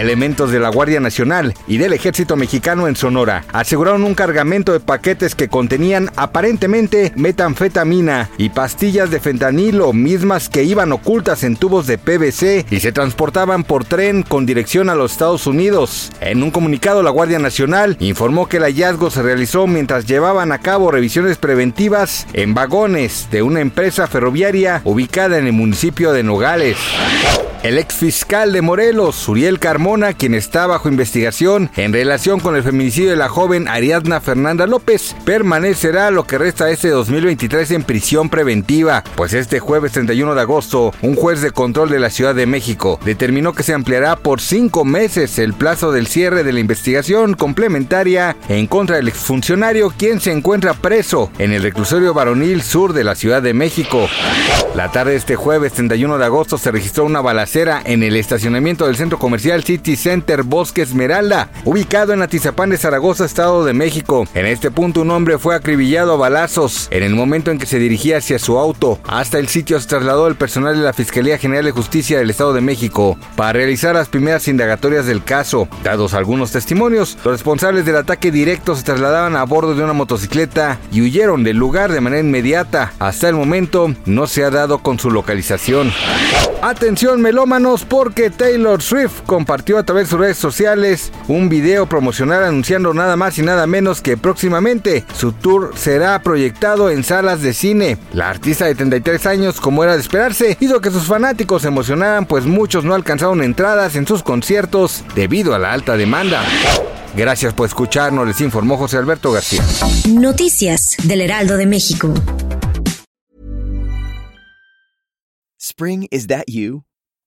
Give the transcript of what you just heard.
Elementos de la Guardia Nacional y del Ejército Mexicano en Sonora aseguraron un cargamento de paquetes que contenían aparentemente metanfetamina y pastillas de fentanilo, mismas que iban ocultas en tubos de PVC y se transportaban por tren con dirección a los Estados Unidos. En un comunicado, la Guardia Nacional informó que el hallazgo se realizó mientras llevaban a cabo revisiones preventivas en vagones de una empresa ferroviaria ubicada en el municipio de Nogales. El ex fiscal de Morelos, Uriel Carmona, quien está bajo investigación en relación con el feminicidio de la joven Ariadna Fernanda López, permanecerá lo que resta este 2023 en prisión preventiva, pues este jueves 31 de agosto, un juez de control de la Ciudad de México determinó que se ampliará por cinco meses el plazo del cierre de la investigación complementaria en contra del exfuncionario, quien se encuentra preso en el reclusorio varonil sur de la Ciudad de México. La tarde de este jueves 31 de agosto se registró una balacera en el estacionamiento del centro comercial City Center Bosque Esmeralda, ubicado en Atizapán de Zaragoza, Estado de México. En este punto un hombre fue acribillado a balazos en el momento en que se dirigía hacia su auto. Hasta el sitio se trasladó el personal de la Fiscalía General de Justicia del Estado de México para realizar las primeras indagatorias del caso. Dados algunos testimonios, los responsables del ataque directo se trasladaban a bordo de una motocicleta y huyeron del lugar de manera inmediata. Hasta el momento no se ha dado con su localización. Atención melómanos porque Taylor Swift compartió a través de sus redes sociales un video promocional anunciando nada más y nada menos que próximamente su tour será proyectado en salas de cine. La artista de 33 años, como era de esperarse, hizo que sus fanáticos se emocionaran pues muchos no alcanzaron entradas en sus conciertos debido a la alta demanda. Gracias por escucharnos, les informó José Alberto García. Noticias del Heraldo de México. Spring, is that you?